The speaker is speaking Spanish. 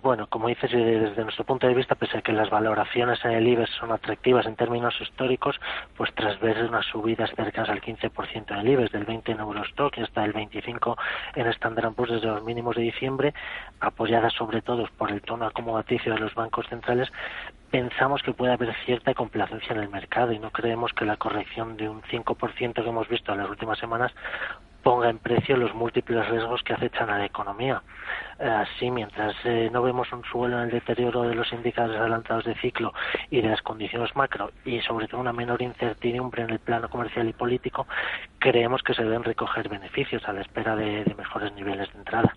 Bueno, como dices, desde nuestro punto de vista, pese a que las valoraciones en el IBEX son atractivas en términos históricos, pues tras ver unas subidas cercanas al 15% en el IBEX, del 20 en Eurostock y hasta el 25 en Standard Poor's desde los mínimos de diciembre, apoyadas sobre todo por el tono acomodaticio de los bancos centrales, pensamos que puede haber cierta complacencia en el mercado y no creemos que la corrección de un 5% que hemos visto en las últimas semanas ponga en precio los múltiples riesgos que acechan a la economía. Así, mientras eh, no vemos un suelo en el deterioro de los indicadores adelantados de ciclo y de las condiciones macro y sobre todo una menor incertidumbre en el plano comercial y político, creemos que se deben recoger beneficios a la espera de mejores niveles de entrada.